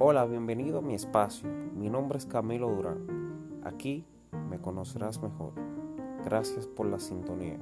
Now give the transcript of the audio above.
Hola, bienvenido a mi espacio. Mi nombre es Camilo Durán. Aquí me conocerás mejor. Gracias por la sintonía.